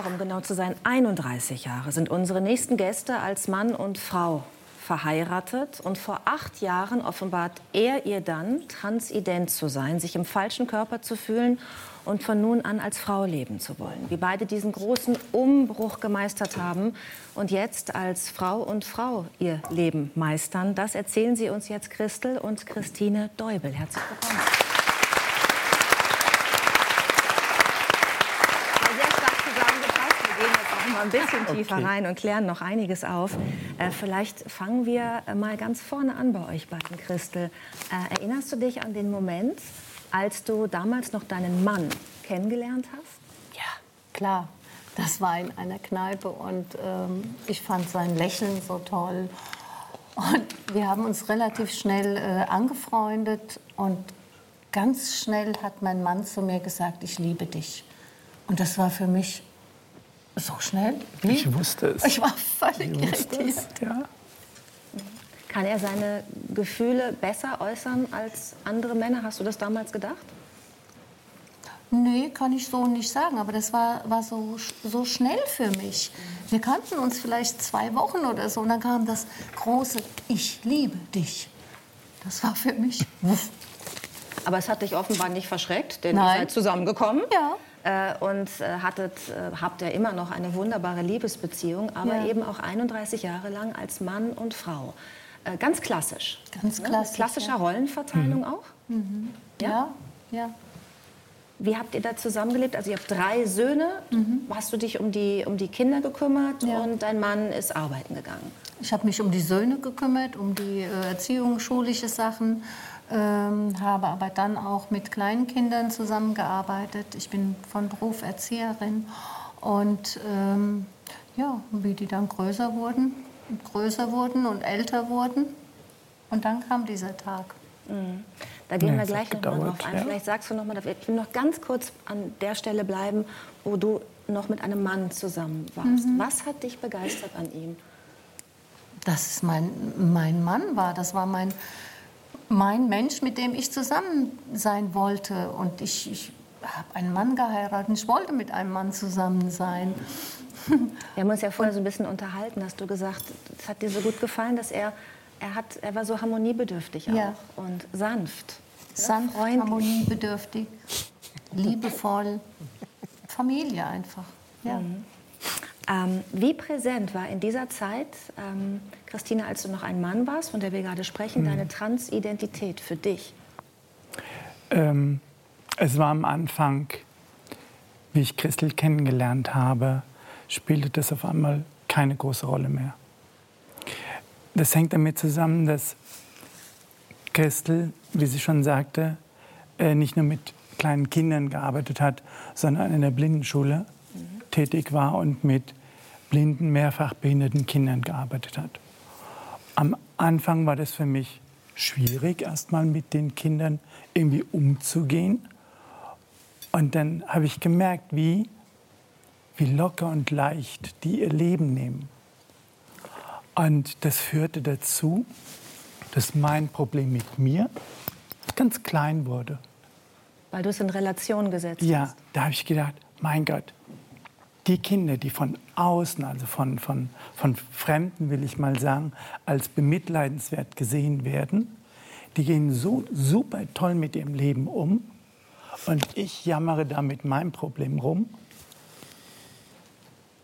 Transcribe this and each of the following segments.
Jahre, um genau zu sein, 31 Jahre sind unsere nächsten Gäste als Mann und Frau verheiratet. Und vor acht Jahren offenbart er ihr dann, transident zu sein, sich im falschen Körper zu fühlen und von nun an als Frau leben zu wollen. Wie beide diesen großen Umbruch gemeistert haben und jetzt als Frau und Frau ihr Leben meistern, das erzählen sie uns jetzt Christel und Christine Deubel. Herzlich willkommen. Ein bisschen tiefer okay. rein und klären noch einiges auf. Äh, vielleicht fangen wir mal ganz vorne an bei euch beiden, Christel. Äh, erinnerst du dich an den Moment, als du damals noch deinen Mann kennengelernt hast? Ja, klar. Das war in einer Kneipe und ähm, ich fand sein Lächeln so toll. Und wir haben uns relativ schnell äh, angefreundet und ganz schnell hat mein Mann zu mir gesagt, ich liebe dich. Und das war für mich so schnell. Wie? Ich wusste es. Ich war völlig irritiert. Ja. Kann er seine Gefühle besser äußern als andere Männer? Hast du das damals gedacht? Nee, kann ich so nicht sagen. Aber das war, war so, so schnell für mich. Wir kannten uns vielleicht zwei Wochen oder so. Und dann kam das große Ich liebe dich. Das war für mich. Aber es hat dich offenbar nicht verschreckt, denn Nein. ihr seid zusammengekommen. Ja. Äh, und äh, hattet, äh, habt ihr immer noch eine wunderbare Liebesbeziehung, aber ja. eben auch 31 Jahre lang als Mann und Frau. Äh, ganz klassisch. Ganz ne? klassisch. Klassischer ja. Rollenverteilung mhm. auch? Mhm. Ja? ja, ja. Wie habt ihr da zusammengelebt? Also ihr habt drei Söhne. Mhm. Hast du dich um die, um die Kinder gekümmert ja. und dein Mann ist arbeiten gegangen? Ich habe mich um die Söhne gekümmert, um die äh, Erziehung, schulische Sachen. Ähm, habe aber dann auch mit kleinen Kindern zusammengearbeitet. Ich bin von Beruf Erzieherin. Und ähm, ja, wie die dann größer wurden, größer wurden und älter wurden. Und dann kam dieser Tag. Mhm. Da gehen ja, wir gleich noch mal drauf ein. Ja. Vielleicht sagst du noch mal, ich will noch ganz kurz an der Stelle bleiben, wo du noch mit einem Mann zusammen warst. Mhm. Was hat dich begeistert an ihm? Dass es mein, mein Mann war. Das war mein, mein Mensch, mit dem ich zusammen sein wollte. Und ich, ich habe einen Mann geheiratet. Ich wollte mit einem Mann zusammen sein. Wir haben uns ja vorher so ein bisschen unterhalten, hast du gesagt, es hat dir so gut gefallen, dass er, er, hat, er war so harmoniebedürftig auch ja. und sanft. Sanft, ne? harmoniebedürftig, liebevoll, Familie einfach. Ja. Mhm. Ähm, wie präsent war in dieser Zeit, ähm, Christine, als du noch ein Mann warst, von der wir gerade sprechen, mhm. deine Transidentität für dich? Ähm, es war am Anfang, wie ich Christel kennengelernt habe, spielte das auf einmal keine große Rolle mehr. Das hängt damit zusammen, dass Christel, wie sie schon sagte, äh, nicht nur mit kleinen Kindern gearbeitet hat, sondern in der Blindenschule mhm. tätig war und mit blinden, mehrfach behinderten Kindern gearbeitet hat. Am Anfang war das für mich schwierig, erstmal mit den Kindern irgendwie umzugehen. Und dann habe ich gemerkt, wie wie locker und leicht die ihr Leben nehmen. Und das führte dazu, dass mein Problem mit mir ganz klein wurde. Weil du es in Relation gesetzt ja, hast. Ja, da habe ich gedacht, mein Gott, die Kinder, die von außen, also von, von, von Fremden, will ich mal sagen, als bemitleidenswert gesehen werden, die gehen so super toll mit ihrem Leben um. Und ich jammere da mit meinem Problem rum.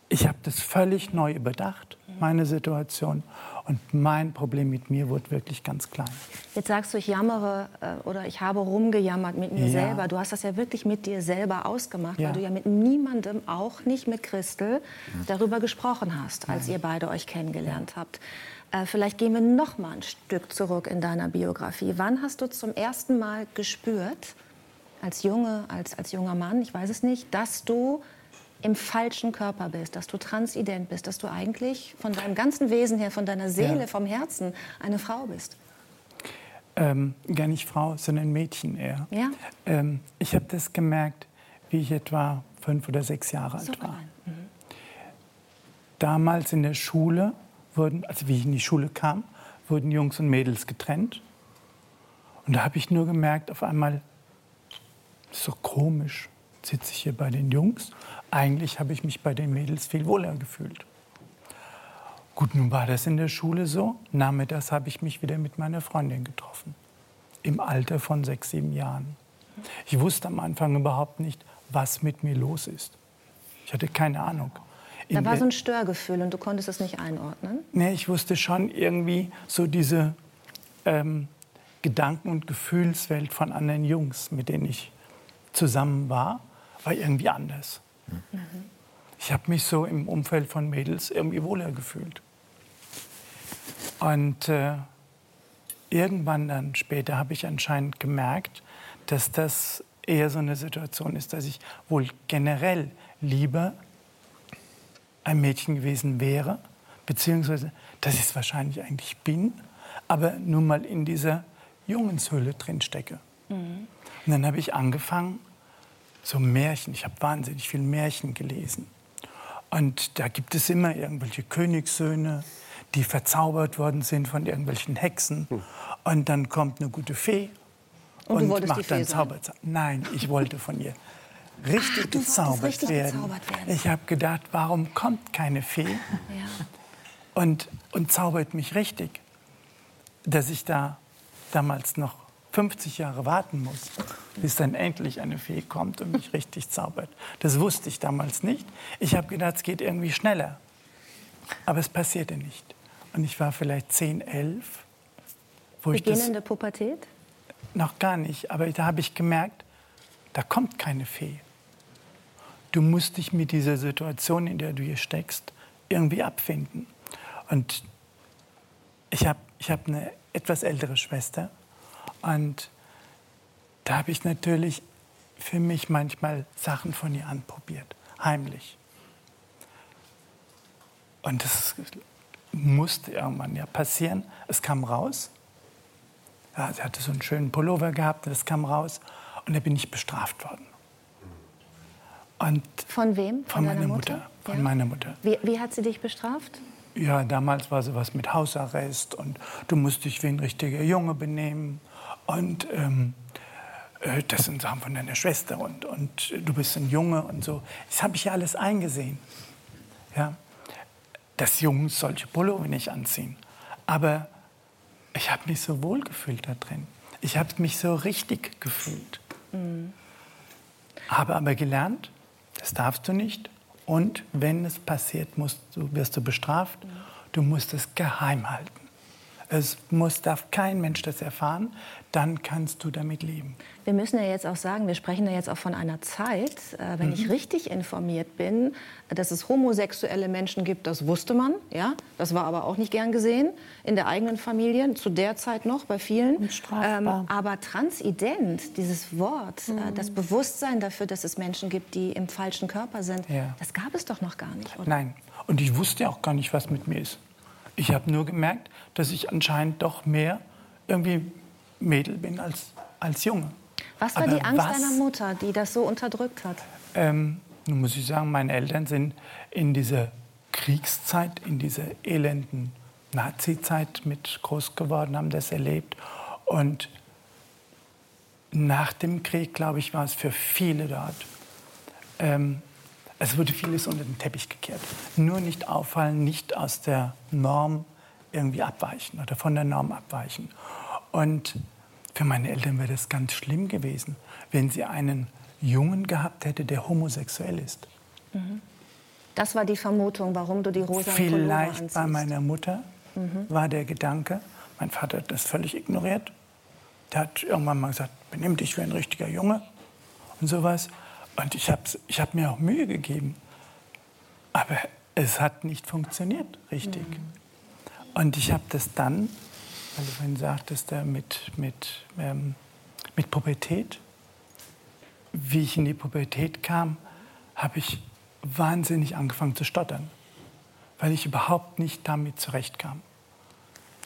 Ich habe das völlig neu überdacht, meine Situation. Und mein Problem mit mir wurde wirklich ganz klein. Jetzt sagst du, ich jammere äh, oder ich habe rumgejammert mit mir ja. selber. Du hast das ja wirklich mit dir selber ausgemacht, ja. weil du ja mit niemandem, auch nicht mit Christel, darüber gesprochen hast, als Nein. ihr beide euch kennengelernt ja. habt. Äh, vielleicht gehen wir noch mal ein Stück zurück in deiner Biografie. Wann hast du zum ersten Mal gespürt, als Junge, als, als junger Mann, ich weiß es nicht, dass du im falschen Körper bist, dass du transident bist, dass du eigentlich von deinem ganzen Wesen her, von deiner Seele, ja. vom Herzen eine Frau bist? Ähm, gar nicht Frau, sondern Mädchen eher. Ja? Ähm, ich habe das gemerkt, wie ich etwa fünf oder sechs Jahre alt war. Mhm. Damals in der Schule wurden, also wie ich in die Schule kam, wurden Jungs und Mädels getrennt. Und da habe ich nur gemerkt, auf einmal, so komisch, sitze ich hier bei den Jungs. Eigentlich habe ich mich bei den Mädels viel wohler gefühlt. Gut, nun war das in der Schule so. Nachmittags habe ich mich wieder mit meiner Freundin getroffen. Im Alter von sechs, sieben Jahren. Ich wusste am Anfang überhaupt nicht, was mit mir los ist. Ich hatte keine Ahnung. In da war so ein Störgefühl und du konntest es nicht einordnen? Nee, ich wusste schon irgendwie so diese ähm, Gedanken- und Gefühlswelt von anderen Jungs, mit denen ich zusammen war, war irgendwie anders. Mhm. Ich habe mich so im Umfeld von Mädels irgendwie wohler gefühlt. Und äh, irgendwann dann später habe ich anscheinend gemerkt, dass das eher so eine Situation ist, dass ich wohl generell lieber ein Mädchen gewesen wäre, beziehungsweise dass ich es wahrscheinlich eigentlich bin, aber nun mal in dieser Jungenshülle drin stecke. Mhm. Und dann habe ich angefangen, so Märchen, ich habe wahnsinnig viel Märchen gelesen. Und da gibt es immer irgendwelche Königssöhne, die verzaubert worden sind von irgendwelchen Hexen. Mhm. Und dann kommt eine gute Fee und, und macht dann Zauberzauber. Nein, ich wollte von ihr richtig, Ach, gezaubert, richtig werden. gezaubert, werden. Ich habe gedacht, warum kommt keine Fee ja. und, und zaubert mich richtig? Dass ich da damals noch 50 Jahre warten muss, bis dann endlich eine Fee kommt und mich richtig zaubert. Das wusste ich damals nicht. Ich habe gedacht, es geht irgendwie schneller. Aber es passierte nicht. Und ich war vielleicht 10, 11. Wo Beginnende Pubertät? Noch gar nicht. Aber da habe ich gemerkt, da kommt keine Fee. Du musst dich mit dieser Situation, in der du hier steckst, irgendwie abfinden. Und ich habe ich hab eine etwas ältere Schwester. Und da habe ich natürlich für mich manchmal Sachen von ihr anprobiert, heimlich. Und das musste irgendwann ja passieren. Es kam raus. Ja, sie hatte so einen schönen Pullover gehabt, das kam raus. Und da bin ich bestraft worden. Und von wem? Von, von meiner Mutter? Mutter. Von ja. meiner Mutter. Wie, wie, hat sie dich bestraft? Ja, damals war sowas mit Hausarrest und du musst dich wie ein richtiger Junge benehmen. Und ähm, äh, das sind Sachen von deiner Schwester und, und du bist ein Junge und so. Das habe ich ja alles eingesehen. Ja? Dass Jungs solche Pullover nicht anziehen. Aber ich habe mich so wohl gefühlt da drin. Ich habe mich so richtig gefühlt. Mhm. Habe aber gelernt, das darfst du nicht. Und wenn es passiert, musst du, wirst du bestraft. Du musst es geheim halten. Es muss, darf kein Mensch das erfahren, dann kannst du damit leben. Wir müssen ja jetzt auch sagen, wir sprechen ja jetzt auch von einer Zeit, äh, wenn mhm. ich richtig informiert bin, dass es homosexuelle Menschen gibt, das wusste man, ja, das war aber auch nicht gern gesehen in der eigenen Familie, zu der Zeit noch bei vielen. Ähm, aber transident, dieses Wort, äh, mhm. äh, das Bewusstsein dafür, dass es Menschen gibt, die im falschen Körper sind, ja. das gab es doch noch gar nicht, oder? Nein, und ich wusste auch gar nicht, was mit mir ist. Ich habe nur gemerkt, dass ich anscheinend doch mehr irgendwie Mädel bin als, als Junge. Was war Aber die Angst was, deiner Mutter, die das so unterdrückt hat? Ähm, nun muss ich sagen, meine Eltern sind in dieser Kriegszeit, in dieser elenden Nazi-Zeit mit groß geworden, haben das erlebt. Und nach dem Krieg, glaube ich, war es für viele dort ähm, es wurde vieles unter den Teppich gekehrt. Nur nicht auffallen, nicht aus der Norm irgendwie abweichen oder von der Norm abweichen. Und für meine Eltern wäre das ganz schlimm gewesen, wenn sie einen Jungen gehabt hätte, der homosexuell ist. Mhm. Das war die Vermutung, warum du die rosa Vielleicht bei meiner Mutter mhm. war der Gedanke, mein Vater hat das völlig ignoriert. Der hat irgendwann mal gesagt, benimm dich wie ein richtiger Junge und sowas. Und ich habe ich hab mir auch Mühe gegeben. Aber es hat nicht funktioniert richtig. Mhm. Und ich habe das dann, weil du vorhin sagtest, da mit, mit, ähm, mit Pubertät, wie ich in die Pubertät kam, habe ich wahnsinnig angefangen zu stottern, weil ich überhaupt nicht damit zurechtkam.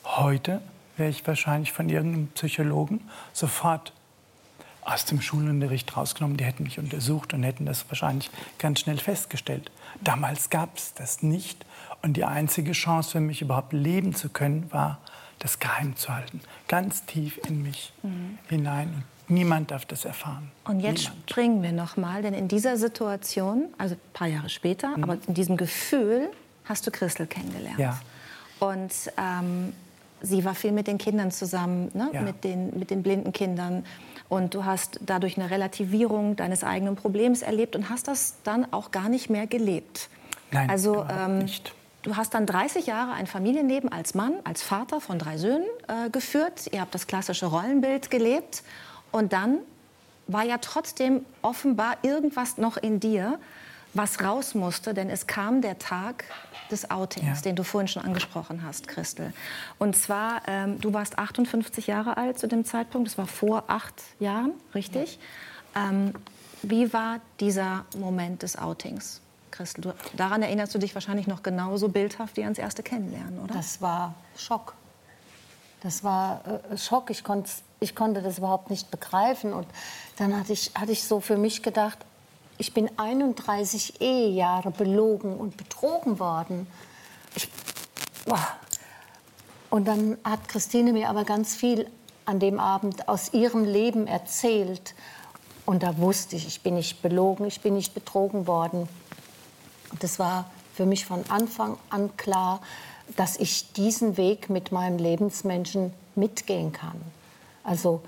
Heute wäre ich wahrscheinlich von irgendeinem Psychologen sofort aus dem Schulunterricht rausgenommen. Die hätten mich untersucht und hätten das wahrscheinlich ganz schnell festgestellt. Damals gab es das nicht. Und die einzige Chance für mich überhaupt leben zu können, war, das geheim zu halten. Ganz tief in mich mhm. hinein. Niemand darf das erfahren. Und jetzt Niemand. springen wir noch mal, denn in dieser Situation, also ein paar Jahre später, mhm. aber in diesem Gefühl hast du Christel kennengelernt. Ja. Und ähm, sie war viel mit den Kindern zusammen, ne? Ja. mit, den, mit den blinden Kindern. Und du hast dadurch eine Relativierung deines eigenen Problems erlebt und hast das dann auch gar nicht mehr gelebt. Nein, also, ähm, nicht. Du hast dann 30 Jahre ein Familienleben als Mann, als Vater von drei Söhnen äh, geführt. Ihr habt das klassische Rollenbild gelebt. Und dann war ja trotzdem offenbar irgendwas noch in dir, was raus musste, denn es kam der Tag des Outings, ja. den du vorhin schon angesprochen hast, Christel. Und zwar, ähm, du warst 58 Jahre alt zu dem Zeitpunkt, das war vor acht Jahren, richtig? Ja. Ähm, wie war dieser Moment des Outings? Christel, du, daran erinnerst du dich wahrscheinlich noch genauso bildhaft wie ans erste Kennenlernen, oder? Das war Schock. Das war äh, Schock. Ich, ich konnte das überhaupt nicht begreifen. Und dann hatte ich, hatte ich so für mich gedacht, ich bin 31 Ehejahre belogen und betrogen worden. Ich, und dann hat Christine mir aber ganz viel an dem Abend aus ihrem Leben erzählt. Und da wusste ich, ich bin nicht belogen, ich bin nicht betrogen worden. Und das war für mich von Anfang an klar, dass ich diesen Weg mit meinem Lebensmenschen mitgehen kann. Also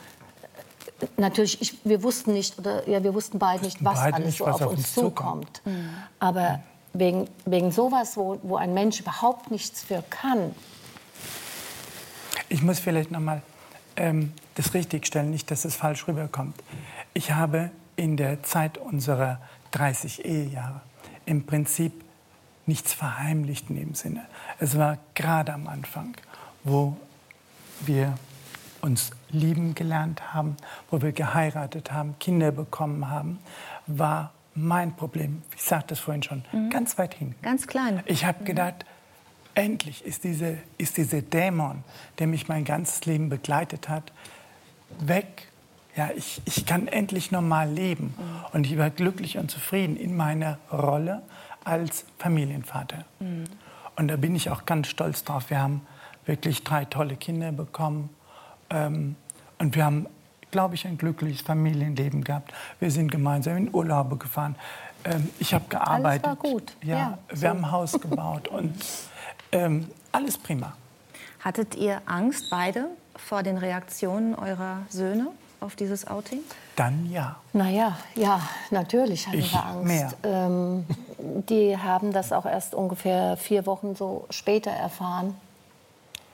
natürlich, ich, wir wussten nicht, oder ja, wir wussten beide nicht, was beide alles nicht, so was auf uns zukommt. zukommt. Mhm. Aber wegen, wegen sowas, wo, wo ein Mensch überhaupt nichts für kann. Ich muss vielleicht noch mal ähm, das richtigstellen, nicht, dass es falsch rüberkommt. Ich habe in der Zeit unserer 30 Ehejahre im Prinzip nichts verheimlicht in dem Sinne. Es war gerade am Anfang, wo wir uns lieben gelernt haben, wo wir geheiratet haben, Kinder bekommen haben, war mein Problem, ich sagte es vorhin schon, mhm. ganz weit hin. Ganz klein. Ich habe mhm. gedacht, endlich ist dieser ist diese Dämon, der mich mein ganzes Leben begleitet hat, weg. Ja, ich, ich kann endlich normal leben. Mhm. Und ich war glücklich und zufrieden in meiner Rolle als Familienvater. Mhm. Und da bin ich auch ganz stolz drauf. Wir haben wirklich drei tolle Kinder bekommen. Ähm, und wir haben, glaube ich, ein glückliches Familienleben gehabt. Wir sind gemeinsam in Urlaube gefahren. Ähm, ich habe gearbeitet. Alles war gut. Ja, ja wir so. haben ein Haus gebaut und ähm, alles prima. Hattet ihr Angst, beide, vor den Reaktionen eurer Söhne? auf dieses Outing? Dann ja. Naja, ja, natürlich hatten ich wir Angst. Mehr. Ähm, die haben das auch erst ungefähr vier Wochen so später erfahren.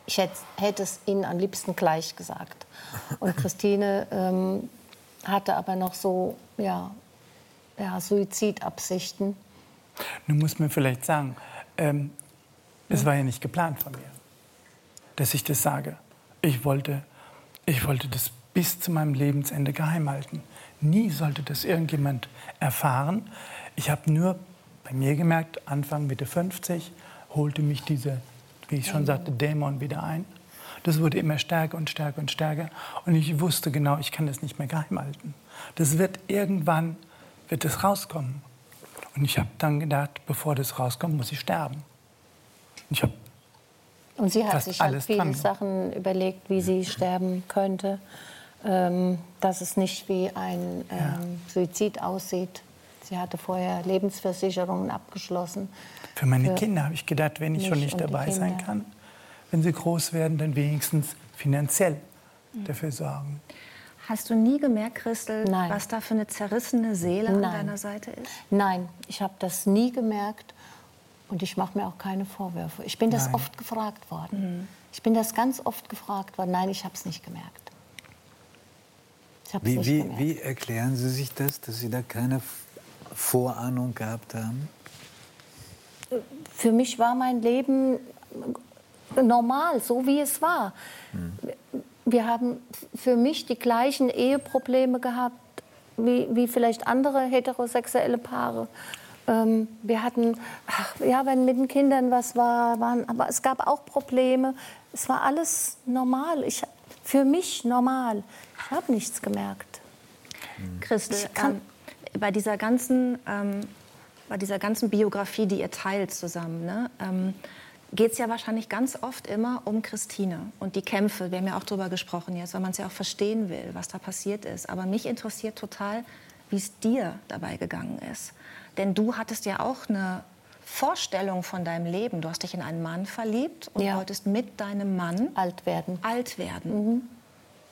Ich hätte, es ihnen am liebsten gleich gesagt. Und Christine ähm, hatte aber noch so ja, ja, Suizidabsichten. Nun muss man vielleicht sagen, ähm, es war ja nicht geplant von mir, dass ich das sage. Ich wollte, ich wollte das bis zu meinem Lebensende geheim halten. Nie sollte das irgendjemand erfahren. Ich habe nur bei mir gemerkt, Anfang Mitte 50 holte mich dieser, wie ich schon sagte, Dämon wieder ein. Das wurde immer stärker und stärker und stärker. Und ich wusste genau, ich kann das nicht mehr geheim halten. Das wird irgendwann, wird es rauskommen. Und ich habe dann gedacht, bevor das rauskommt, muss ich sterben. Ich habe und sie hat sich halt viele Sachen überlegt, wie sie sterben könnte ähm, dass es nicht wie ein ähm, ja. Suizid aussieht. Sie hatte vorher Lebensversicherungen abgeschlossen. Für meine für Kinder habe ich gedacht, wenn ich schon nicht dabei sein kann, wenn sie groß werden, dann wenigstens finanziell mhm. dafür sorgen. Hast du nie gemerkt, Christel, Nein. was da für eine zerrissene Seele Nein. an deiner Seite ist? Nein, ich habe das nie gemerkt und ich mache mir auch keine Vorwürfe. Ich bin das Nein. oft gefragt worden. Mhm. Ich bin das ganz oft gefragt worden. Nein, ich habe es nicht gemerkt. Wie, wie, wie, erklären Sie sich das, dass Sie da keine Vorahnung gehabt haben? Für mich war mein Leben normal, so wie es war. Hm. Wir haben für mich die gleichen Eheprobleme gehabt wie, wie vielleicht andere heterosexuelle Paare. Ähm, wir hatten, ach, ja, wenn mit den Kindern was war, waren, aber es gab auch Probleme. Es war alles normal. Ich, für mich normal. Ich habe nichts gemerkt. Christel, ähm, bei dieser ganzen, ähm, bei dieser ganzen Biografie, die ihr teilt zusammen, ne, ähm, geht es ja wahrscheinlich ganz oft immer um Christine und die Kämpfe. Wir haben ja auch darüber gesprochen jetzt, weil man es ja auch verstehen will, was da passiert ist. Aber mich interessiert total, wie es dir dabei gegangen ist. Denn du hattest ja auch eine Vorstellung von deinem Leben. Du hast dich in einen Mann verliebt und ja. wolltest mit deinem Mann alt werden. Alt werden. Mhm.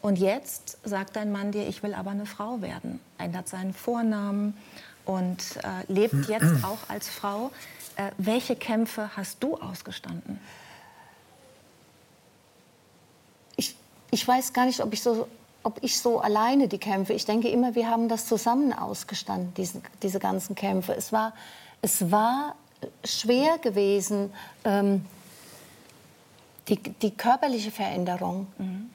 Und jetzt sagt dein Mann dir, ich will aber eine Frau werden. Ändert seinen Vornamen und äh, lebt jetzt auch als Frau. Äh, welche Kämpfe hast du ausgestanden? Ich, ich weiß gar nicht, ob ich, so, ob ich so alleine die Kämpfe. Ich denke immer, wir haben das zusammen ausgestanden, diese, diese ganzen Kämpfe. Es war, es war schwer gewesen, ähm, die, die körperliche Veränderung. Mhm.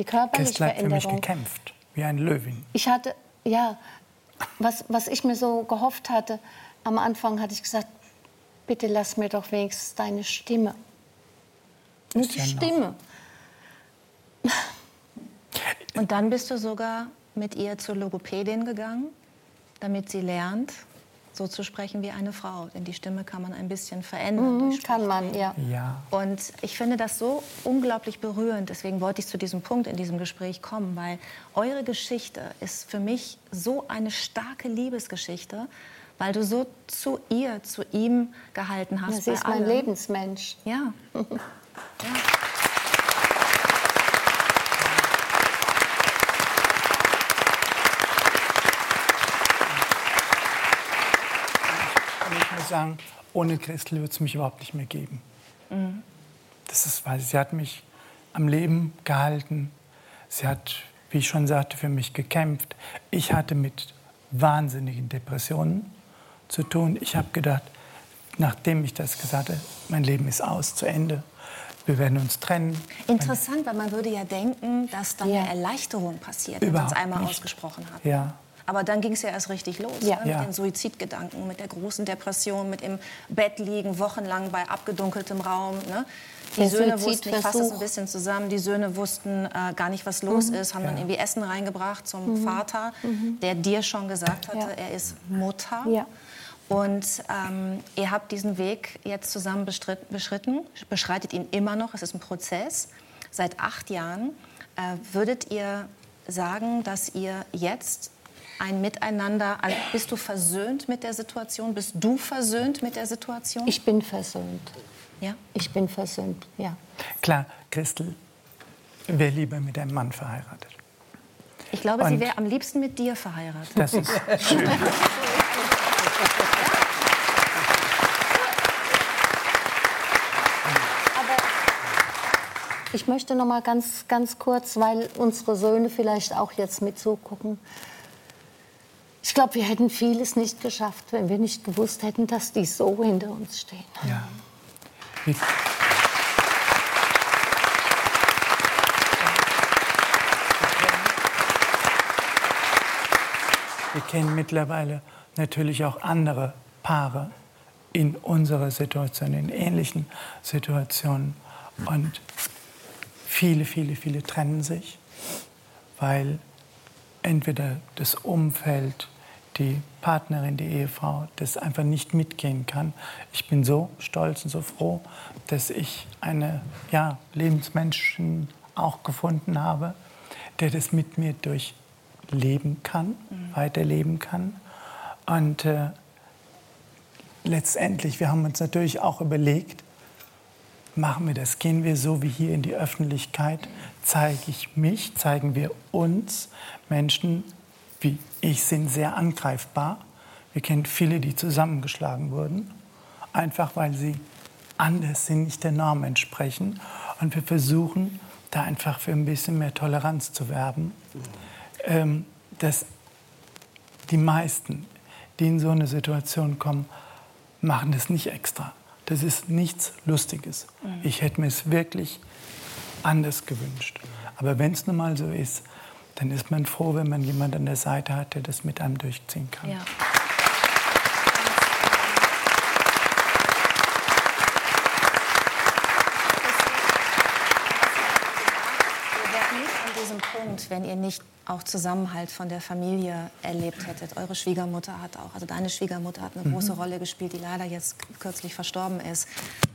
Die körperliche hat Veränderung. für mich gekämpft, wie ein Löwin. Ich hatte, ja, was, was ich mir so gehofft hatte, am Anfang hatte ich gesagt, bitte lass mir doch wenigstens deine Stimme. Nur die ja Stimme. Und dann bist du sogar mit ihr zur Logopädin gegangen, damit sie lernt, so zu sprechen wie eine Frau. Denn die Stimme kann man ein bisschen verändern. Mhm, kann man, ja. ja. Und ich finde das so unglaublich berührend. Deswegen wollte ich zu diesem Punkt in diesem Gespräch kommen, weil eure Geschichte ist für mich so eine starke Liebesgeschichte, weil du so zu ihr, zu ihm gehalten hast. Ja, sie ist mein Lebensmensch. Ja. ja. Sagen, ohne Christel würde es mich überhaupt nicht mehr geben. Mhm. Das ist, weil sie hat mich am Leben gehalten. Sie hat, wie ich schon sagte, für mich gekämpft. Ich hatte mit wahnsinnigen Depressionen zu tun. Ich habe gedacht, nachdem ich das gesagt habe, mein Leben ist aus, zu Ende. Wir werden uns trennen. Interessant, weil man würde ja denken, dass dann ja. eine Erleichterung passiert, wenn man es einmal nicht. ausgesprochen hat. Ja. Aber dann ging es ja erst richtig los. Ja. Ne? Mit ja. den Suizidgedanken, mit der großen Depression, mit im Bett liegen, wochenlang bei abgedunkeltem Raum. Ne? Die der Söhne wussten, ich fasse das ein bisschen zusammen, die Söhne wussten äh, gar nicht, was los mhm. ist, haben ja. dann irgendwie Essen reingebracht zum mhm. Vater, mhm. der dir schon gesagt hatte, er ist Mutter. Und ähm, ihr habt diesen Weg jetzt zusammen beschritten, beschreitet ihn immer noch, es ist ein Prozess. Seit acht Jahren äh, würdet ihr sagen, dass ihr jetzt ein Miteinander? Bist du versöhnt mit der Situation? Bist du versöhnt mit der Situation? Ich bin versöhnt. Ja? Ich bin versöhnt, ja. Klar, Christel wäre lieber mit einem Mann verheiratet. Ich glaube, Und sie wäre am liebsten mit dir verheiratet. Das ist schön. Ich möchte noch mal ganz, ganz kurz, weil unsere Söhne vielleicht auch jetzt mit zugucken. Ich glaube, wir hätten vieles nicht geschafft, wenn wir nicht gewusst hätten, dass die so hinter uns stehen. Ja. Wir kennen mittlerweile natürlich auch andere Paare in unserer Situation, in ähnlichen Situationen. Und viele, viele, viele trennen sich, weil entweder das Umfeld, die Partnerin, die Ehefrau, das einfach nicht mitgehen kann. Ich bin so stolz und so froh, dass ich eine ja, Lebensmenschen auch gefunden habe, der das mit mir durchleben kann, mhm. weiterleben kann. Und äh, letztendlich, wir haben uns natürlich auch überlegt, machen wir das? Gehen wir so wie hier in die Öffentlichkeit? Zeige ich mich? Zeigen wir uns? Menschen wie ich sind sehr angreifbar. Wir kennen viele, die zusammengeschlagen wurden, einfach weil sie anders sind, nicht der Norm entsprechen. Und wir versuchen, da einfach für ein bisschen mehr Toleranz zu werben. Ähm, dass die meisten, die in so eine Situation kommen, machen das nicht extra. Das ist nichts Lustiges. Mhm. Ich hätte mir es wirklich anders gewünscht. Aber wenn es nun mal so ist, dann ist man froh, wenn man jemanden an der Seite hat, der das mit einem durchziehen kann. Ja. Wenn ihr nicht auch Zusammenhalt von der Familie erlebt hättet. Eure Schwiegermutter hat auch, also deine Schwiegermutter hat eine mhm. große Rolle gespielt, die leider jetzt kürzlich verstorben ist.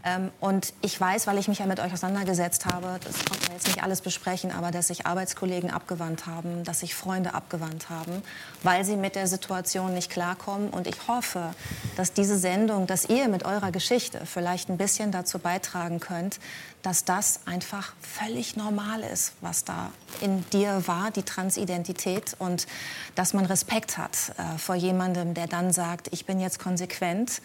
Ähm, und ich weiß, weil ich mich ja mit euch auseinandergesetzt habe, das konnte man jetzt nicht alles besprechen, aber dass sich Arbeitskollegen abgewandt haben, dass sich Freunde abgewandt haben, weil sie mit der Situation nicht klarkommen. Und ich hoffe, dass diese Sendung, dass ihr mit eurer Geschichte vielleicht ein bisschen dazu beitragen könnt, dass das einfach völlig normal ist, was da in dir war, die Transidentität und dass man Respekt hat äh, vor jemandem, der dann sagt, ich bin jetzt konsequent,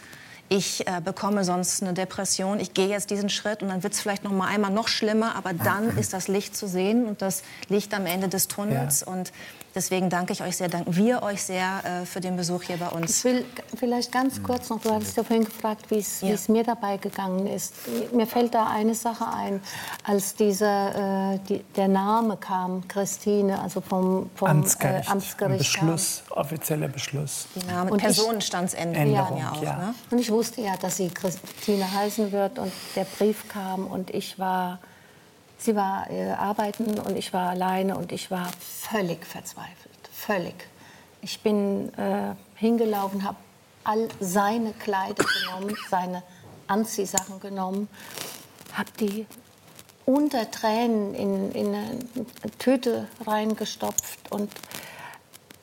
ich äh, bekomme sonst eine Depression, ich gehe jetzt diesen Schritt und dann wird es vielleicht noch mal einmal noch schlimmer, aber dann ist das Licht zu sehen und das Licht am Ende des Tunnels ja. und Deswegen danke ich euch sehr, danken wir euch sehr äh, für den Besuch hier bei uns. Ich will vielleicht ganz kurz noch, du hattest ja vorhin gefragt, wie es ja. mir dabei gegangen ist. Mir fällt da eine Sache ein, als dieser, äh, die, der Name kam, Christine, also vom, vom Amtsgericht, äh, Amtsgericht Beschluss, kam. offizieller Beschluss. Die Name, Personenstandsänderung ja, auch. Ja. Ne? Und ich wusste ja, dass sie Christine heißen wird und der Brief kam und ich war Sie war äh, arbeiten und ich war alleine und ich war völlig verzweifelt, völlig. Ich bin äh, hingelaufen, habe all seine Kleider genommen, seine Anziehsachen genommen, habe die unter Tränen in, in eine Tüte reingestopft und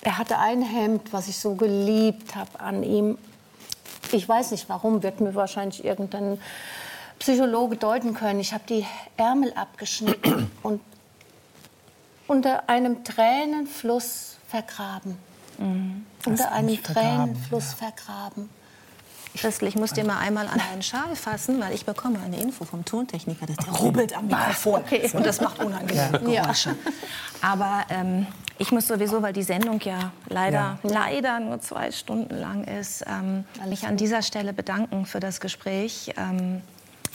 er hatte ein Hemd, was ich so geliebt habe an ihm. Ich weiß nicht warum, wird mir wahrscheinlich irgendein Psychologe deuten können. Ich habe die Ärmel abgeschnitten und unter einem Tränenfluss vergraben. Mhm. Unter einem Tränenfluss ja. vergraben. Christel, ich muss dir mal einmal an deinen Schal fassen, weil ich bekomme eine Info vom Tontechniker, dass der rubbelt am Mikrofon. Okay. Und das macht unangenehme Geräusche. Aber ähm, ich muss sowieso, weil die Sendung ja leider, ja. leider nur zwei Stunden lang ist, ähm, mich an dieser Stelle bedanken für das Gespräch. Ähm,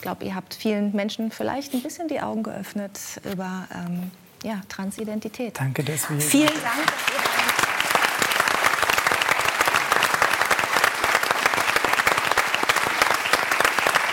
ich glaube, ihr habt vielen Menschen vielleicht ein bisschen die Augen geöffnet über ähm, ja, Transidentität. Danke, dass wir Vielen Dank.